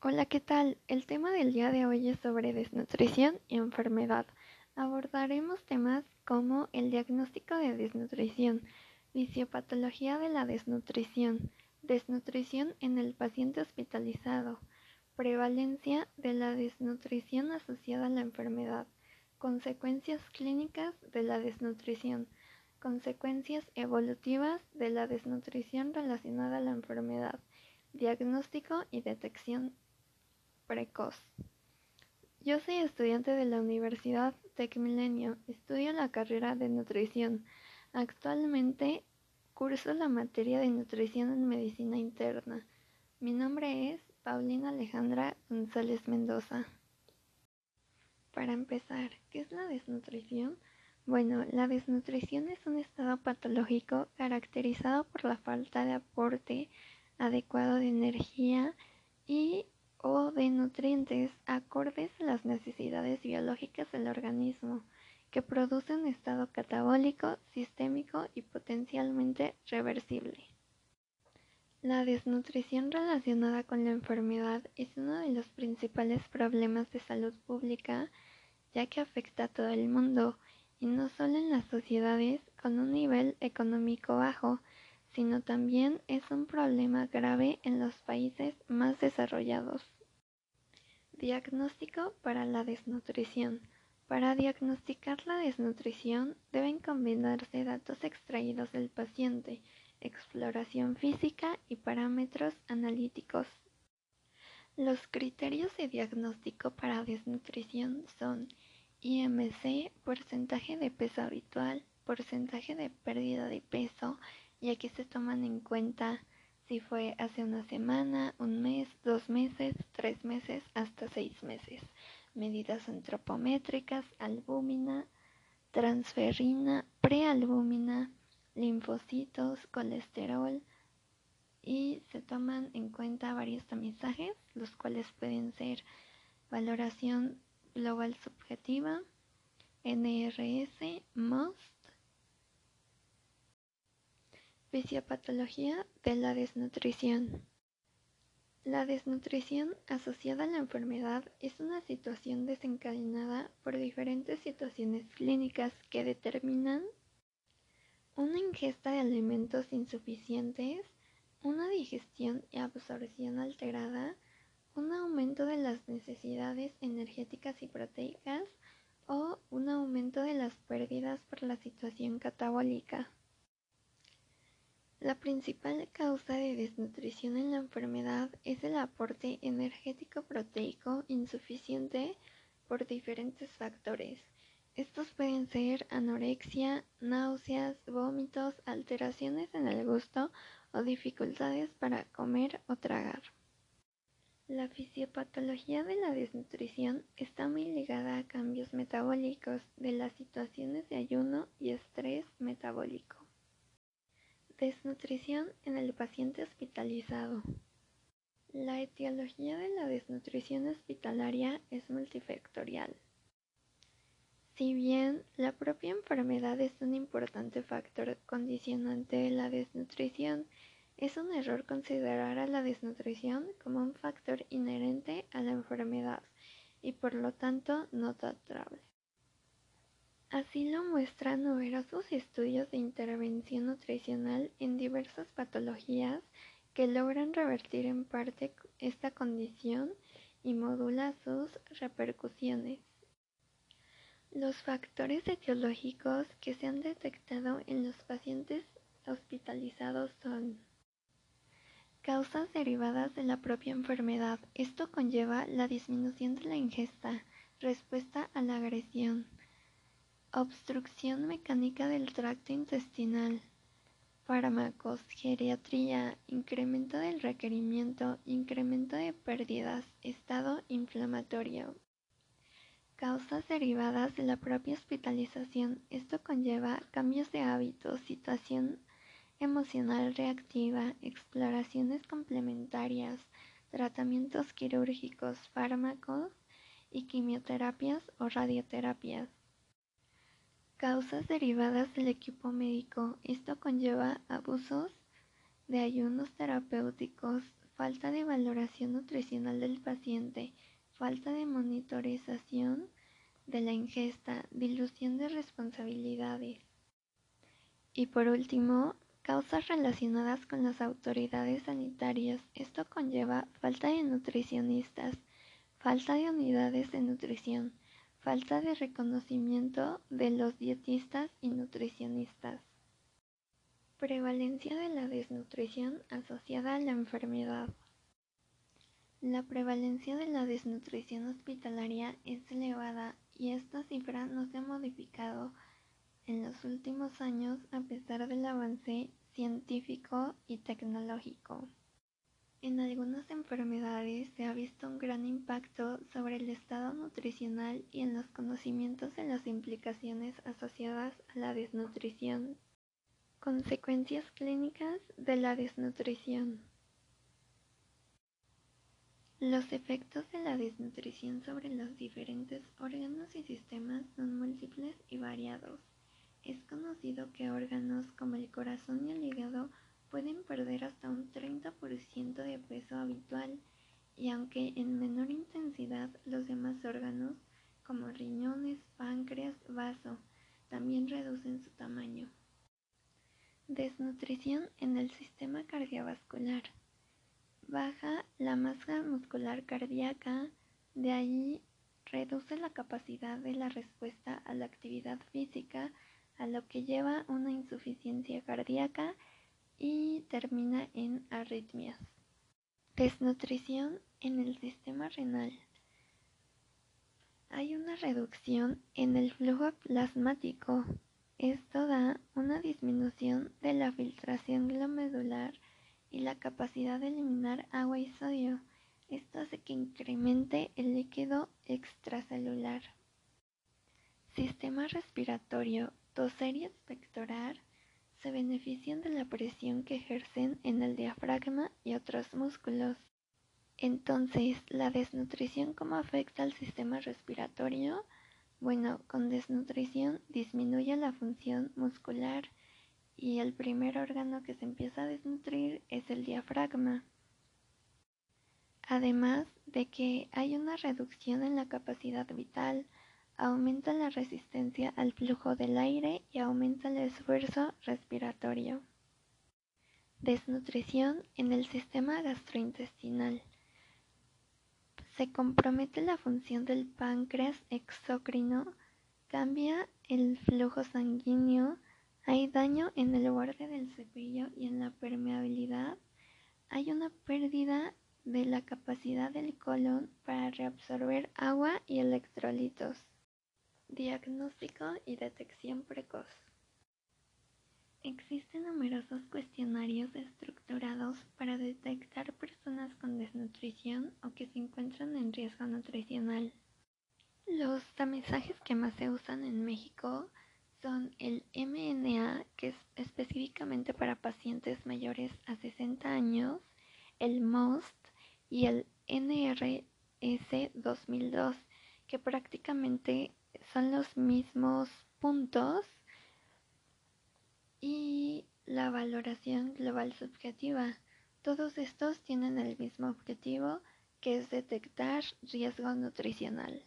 Hola, ¿qué tal? El tema del día de hoy es sobre desnutrición y enfermedad. Abordaremos temas como el diagnóstico de desnutrición, fisiopatología de la desnutrición, desnutrición en el paciente hospitalizado, prevalencia de la desnutrición asociada a la enfermedad, consecuencias clínicas de la desnutrición, consecuencias evolutivas de la desnutrición relacionada a la enfermedad, diagnóstico y detección precoz. Yo soy estudiante de la Universidad Tec Milenio, estudio la carrera de nutrición. Actualmente curso la materia de nutrición en medicina interna. Mi nombre es Paulina Alejandra González Mendoza. Para empezar, ¿qué es la desnutrición? Bueno, la desnutrición es un estado patológico caracterizado por la falta de aporte adecuado de energía y o de nutrientes acordes a las necesidades biológicas del organismo, que produce un estado catabólico, sistémico y potencialmente reversible. La desnutrición relacionada con la enfermedad es uno de los principales problemas de salud pública, ya que afecta a todo el mundo, y no solo en las sociedades con un nivel económico bajo, sino también es un problema grave en los países más desarrollados. Diagnóstico para la desnutrición. Para diagnosticar la desnutrición deben combinarse datos extraídos del paciente, exploración física y parámetros analíticos. Los criterios de diagnóstico para desnutrición son IMC, porcentaje de peso habitual, porcentaje de pérdida de peso, y aquí se toman en cuenta si fue hace una semana, un mes, dos meses, tres meses, hasta seis meses. Medidas antropométricas, albúmina, transferrina, prealbúmina, linfocitos, colesterol y se toman en cuenta varios tamizajes, los cuales pueden ser valoración global subjetiva, NRS, MOST, Fisiopatología de la desnutrición. La desnutrición asociada a la enfermedad es una situación desencadenada por diferentes situaciones clínicas que determinan una ingesta de alimentos insuficientes, una digestión y absorción alterada, un aumento de las necesidades energéticas y proteicas o un aumento de las pérdidas por la situación catabólica. La principal causa de desnutrición en la enfermedad es el aporte energético proteico insuficiente por diferentes factores. Estos pueden ser anorexia, náuseas, vómitos, alteraciones en el gusto o dificultades para comer o tragar. La fisiopatología de la desnutrición está muy ligada a cambios metabólicos de las situaciones de ayuno y estrés metabólico. Desnutrición en el paciente hospitalizado. La etiología de la desnutrición hospitalaria es multifactorial. Si bien la propia enfermedad es un importante factor condicionante de la desnutrición, es un error considerar a la desnutrición como un factor inherente a la enfermedad y por lo tanto no tratable. Así lo muestran numerosos estudios de intervención nutricional en diversas patologías que logran revertir en parte esta condición y modula sus repercusiones. Los factores etiológicos que se han detectado en los pacientes hospitalizados son causas derivadas de la propia enfermedad. Esto conlleva la disminución de la ingesta, respuesta a la agresión, Obstrucción mecánica del tracto intestinal. Fármacos, geriatría, incremento del requerimiento, incremento de pérdidas, estado inflamatorio. Causas derivadas de la propia hospitalización. Esto conlleva cambios de hábitos, situación emocional reactiva, exploraciones complementarias, tratamientos quirúrgicos, fármacos y quimioterapias o radioterapias. Causas derivadas del equipo médico. Esto conlleva abusos de ayunos terapéuticos, falta de valoración nutricional del paciente, falta de monitorización de la ingesta, dilución de responsabilidades. Y por último, causas relacionadas con las autoridades sanitarias. Esto conlleva falta de nutricionistas, falta de unidades de nutrición, falta de reconocimiento de los dietistas y nutricionistas. Prevalencia de la desnutrición asociada a la enfermedad. La prevalencia de la desnutrición hospitalaria es elevada y esta cifra no se ha modificado en los últimos años a pesar del avance científico y tecnológico. En algunas enfermedades se ha visto un gran impacto sobre el estado nutricional y en los conocimientos de las implicaciones asociadas a la desnutrición. Consecuencias clínicas de la desnutrición. Los efectos de la desnutrición sobre los diferentes órganos y sistemas son múltiples y variados. Es conocido que órganos como el corazón y el hígado pueden perder hasta un 30% de peso habitual y aunque en menor intensidad los demás órganos como riñones, páncreas, vaso también reducen su tamaño. Desnutrición en el sistema cardiovascular baja la masa muscular cardíaca, de ahí reduce la capacidad de la respuesta a la actividad física, a lo que lleva una insuficiencia cardíaca y termina en arritmias. Desnutrición en el sistema renal. Hay una reducción en el flujo plasmático. Esto da una disminución de la filtración glomerular y la capacidad de eliminar agua y sodio. Esto hace que incremente el líquido extracelular. Sistema respiratorio, toser y expectorar benefician de la presión que ejercen en el diafragma y otros músculos. Entonces, ¿la desnutrición cómo afecta al sistema respiratorio? Bueno, con desnutrición disminuye la función muscular y el primer órgano que se empieza a desnutrir es el diafragma. Además de que hay una reducción en la capacidad vital, aumenta la resistencia al flujo del aire y aumenta el esfuerzo respiratorio. Desnutrición en el sistema gastrointestinal. Se compromete la función del páncreas exócrino, cambia el flujo sanguíneo, hay daño en el borde del cepillo y en la permeabilidad. Hay una pérdida de la capacidad del colon para reabsorber agua y electrolitos. Diagnóstico y detección precoz. Existen numerosos cuestionarios estructurados para detectar personas con desnutrición o que se encuentran en riesgo nutricional. Los tamizajes que más se usan en México son el MNA, que es específicamente para pacientes mayores a 60 años, el MOST y el NRS 2002, que prácticamente son los mismos puntos y la valoración global subjetiva. Todos estos tienen el mismo objetivo, que es detectar riesgo nutricional.